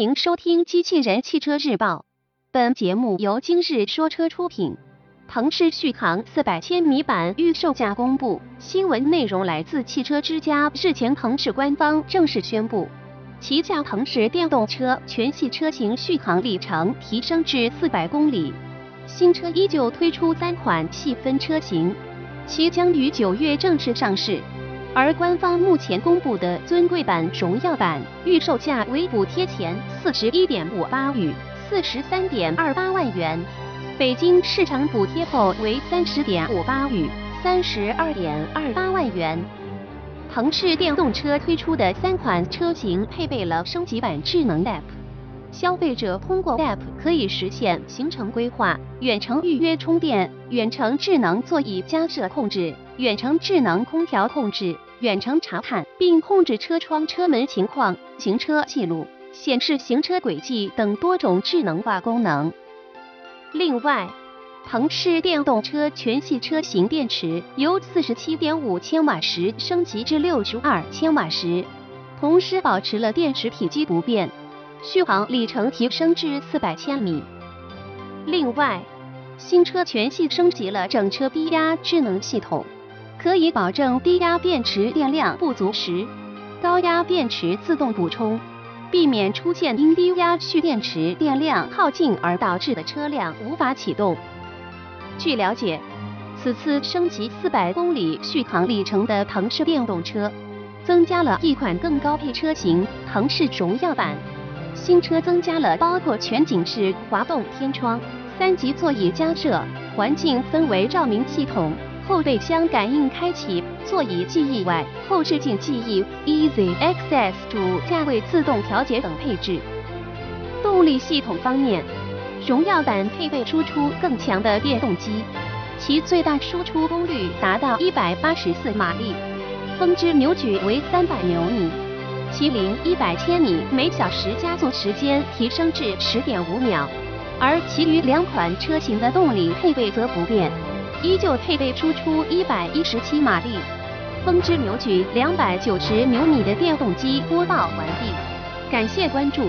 欢迎收听《机器人汽车日报》，本节目由今日说车出品。腾势续航四百千米版预售价公布，新闻内容来自汽车之家。日前，腾势官方正式宣布，旗下腾势电动车全系车型续航里程提升至四百公里。新车依旧推出三款细分车型，其将于九月正式上市。而官方目前公布的尊贵版、荣耀版预售价为补贴前四十一点五八与四十三点二八万元，北京市场补贴后为三十点五八与三十二点二八万元。腾势电动车推出的三款车型配备了升级版智能 App，消费者通过 App 可以实现行程规划、远程预约充电、远程智能座椅加热控制。远程智能空调控制、远程查看并控制车窗、车门情况、行车记录、显示行车轨迹等多种智能化功能。另外，腾势电动车全系车型电池由四十七点五千瓦时升级至六十二千瓦时，同时保持了电池体积不变，续航里程提升至四百千米。另外，新车全系升级了整车低压智能系统。可以保证低压电池电量不足时，高压电池自动补充，避免出现因低压蓄电池电量耗尽而导致的车辆无法启动。据了解，此次升级四百公里续航里程的腾势电动车，增加了一款更高配车型——腾势荣耀版。新车增加了包括全景式滑动天窗、三级座椅加热、环境氛围照明系统。后备箱感应开启、座椅记忆外，后视镜记忆、Easy Access 主驾位自动调节等配置。动力系统方面，荣耀版配备输出更强的电动机，其最大输出功率达到一百八十四马力，峰值扭矩为三百牛米，其零一百千米每小时加速时间提升至十点五秒。而其余两款车型的动力配备则不变。依旧配备输出一百一十七马力、峰值扭矩两百九十牛米的电动机。播报完毕，感谢关注。